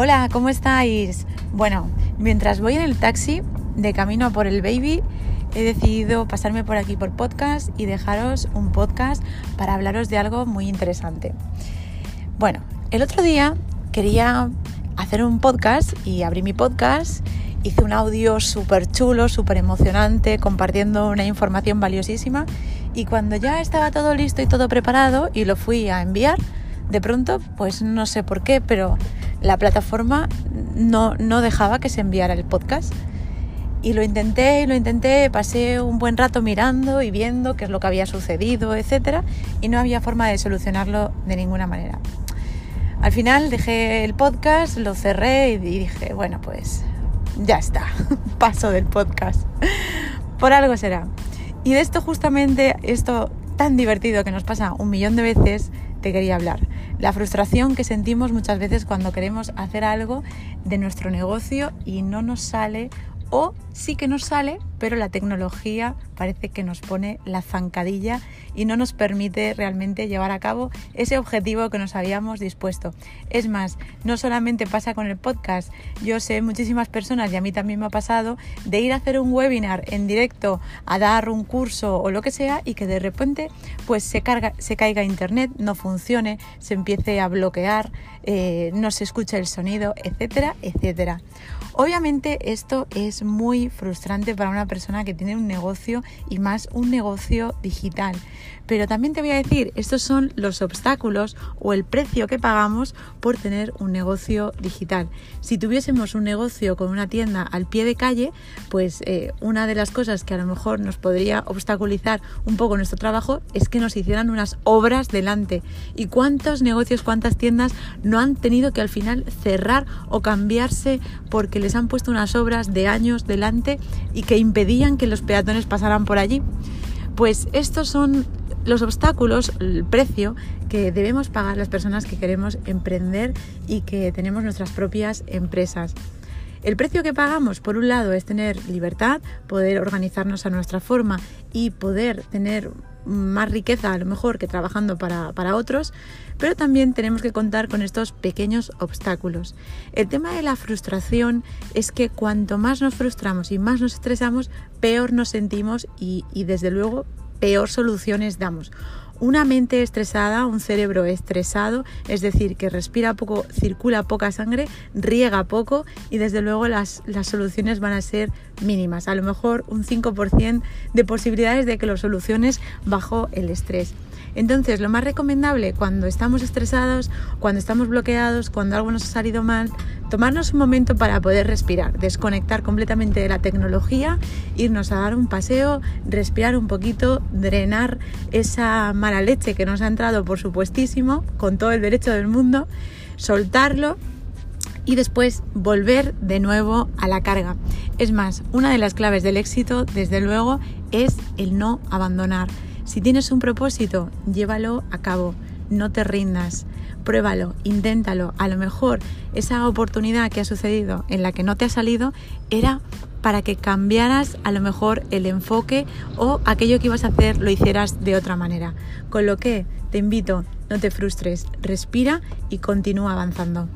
Hola, ¿cómo estáis? Bueno, mientras voy en el taxi de camino por el baby, he decidido pasarme por aquí por podcast y dejaros un podcast para hablaros de algo muy interesante. Bueno, el otro día quería hacer un podcast y abrí mi podcast, hice un audio súper chulo, súper emocionante, compartiendo una información valiosísima y cuando ya estaba todo listo y todo preparado y lo fui a enviar, de pronto, pues no sé por qué, pero la plataforma no, no dejaba que se enviara el podcast. Y lo intenté y lo intenté, pasé un buen rato mirando y viendo qué es lo que había sucedido, etc. Y no había forma de solucionarlo de ninguna manera. Al final dejé el podcast, lo cerré y dije, bueno, pues ya está, paso del podcast. Por algo será. Y de esto justamente, esto tan divertido que nos pasa un millón de veces, te quería hablar. La frustración que sentimos muchas veces cuando queremos hacer algo de nuestro negocio y no nos sale o sí que nos sale, pero la tecnología parece que nos pone la zancadilla y no nos permite realmente llevar a cabo ese objetivo que nos habíamos dispuesto. Es más, no solamente pasa con el podcast, yo sé muchísimas personas y a mí también me ha pasado de ir a hacer un webinar en directo, a dar un curso o lo que sea y que de repente pues se, carga, se caiga internet, no funcione, se empiece a bloquear, eh, no se escucha el sonido, etcétera, etcétera. Obviamente esto es muy frustrante para una persona que tiene un negocio y más un negocio digital. Pero también te voy a decir, estos son los obstáculos o el precio que pagamos por tener un negocio digital. Si tuviésemos un negocio con una tienda al pie de calle, pues eh, una de las cosas que a lo mejor nos podría obstaculizar un poco nuestro trabajo es que nos hicieran unas obras delante. ¿Y cuántos negocios, cuántas tiendas no han tenido que al final cerrar o cambiarse porque les han puesto unas obras de años delante y que impedían que los peatones pasaran por allí? Pues estos son los obstáculos, el precio que debemos pagar las personas que queremos emprender y que tenemos nuestras propias empresas. El precio que pagamos, por un lado, es tener libertad, poder organizarnos a nuestra forma y poder tener más riqueza a lo mejor que trabajando para, para, otros, pero también tenemos que contar con estos pequeños obstáculos. El tema de la frustración es que cuanto más nos frustramos y más nos estresamos, peor nos sentimos y, y desde luego peor soluciones damos. Una mente estresada, un cerebro estresado, es decir, que respira poco, circula poca sangre, riega poco y desde luego las, las soluciones van a ser mínimas. A lo mejor un 5% de posibilidades de que lo soluciones bajo el estrés. Entonces, lo más recomendable cuando estamos estresados, cuando estamos bloqueados, cuando algo nos ha salido mal, tomarnos un momento para poder respirar, desconectar completamente de la tecnología, irnos a dar un paseo, respirar un poquito, drenar esa mala leche que nos ha entrado, por supuestísimo, con todo el derecho del mundo, soltarlo y después volver de nuevo a la carga. Es más, una de las claves del éxito, desde luego, es el no abandonar. Si tienes un propósito, llévalo a cabo, no te rindas, pruébalo, inténtalo. A lo mejor esa oportunidad que ha sucedido en la que no te ha salido era para que cambiaras a lo mejor el enfoque o aquello que ibas a hacer lo hicieras de otra manera. Con lo que te invito, no te frustres, respira y continúa avanzando.